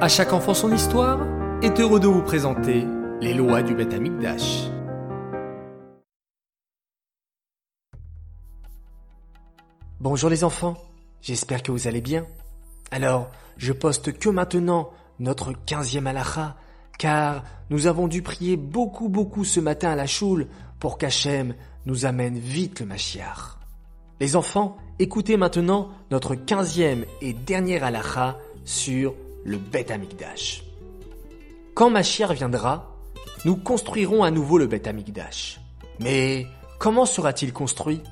À chaque enfant son histoire est heureux de vous présenter les lois du Beth. Bonjour les enfants, j'espère que vous allez bien. Alors, je poste que maintenant notre quinzième halakha, car nous avons dû prier beaucoup beaucoup ce matin à la choule pour qu'Hachem nous amène vite le Mashiach. Les enfants, écoutez maintenant notre quinzième et dernière halakha sur le Beth Amikdash. Quand Mashiach viendra, nous construirons à nouveau le Beth Amikdash. Mais comment sera-t-il construit?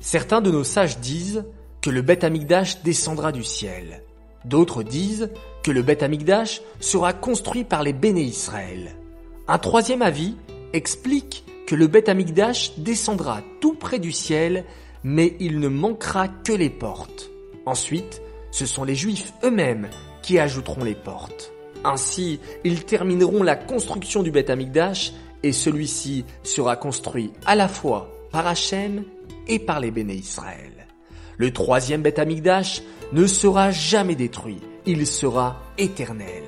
Certains de nos sages disent que le Beth Amikdash descendra du ciel. D'autres disent que le Beth Amikdash sera construit par les béné Israël. Un troisième avis explique que le Beth Amikdash descendra tout près du ciel, mais il ne manquera que les portes. Ensuite, ce sont les Juifs eux-mêmes qui ajouteront les portes. Ainsi, ils termineront la construction du Beth Amikdash et celui-ci sera construit à la fois par Hachem et par les béné Israël. Le troisième Beth Amikdash ne sera jamais détruit, il sera éternel.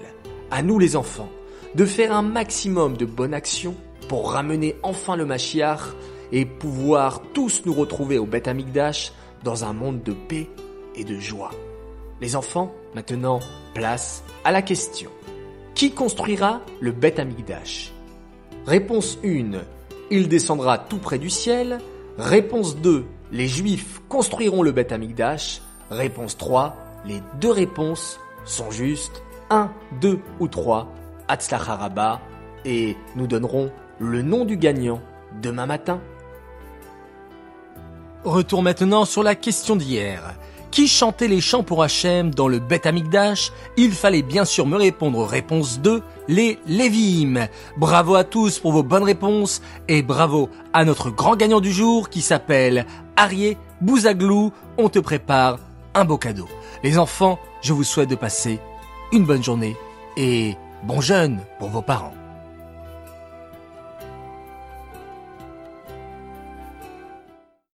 À nous les enfants, de faire un maximum de bonnes actions pour ramener enfin le Mashiach et pouvoir tous nous retrouver au Beth Amikdash dans un monde de paix et de joie. Les enfants, maintenant, place à la question. Qui construira le Beth Amikdash? Réponse 1. Il descendra tout près du ciel. Réponse 2. Les Juifs construiront le Beth Amikdash. Réponse 3. Les deux réponses sont justes. 1, 2 ou 3. Haraba. Et nous donnerons le nom du gagnant demain matin. Retour maintenant sur la question d'hier. Qui chantait les chants pour Hachem dans le Beth Amikdash? Il fallait bien sûr me répondre réponse 2, les Lévim. Bravo à tous pour vos bonnes réponses et bravo à notre grand gagnant du jour qui s'appelle Arié Bouzaglou. On te prépare un beau cadeau. Les enfants, je vous souhaite de passer une bonne journée et bon jeûne pour vos parents.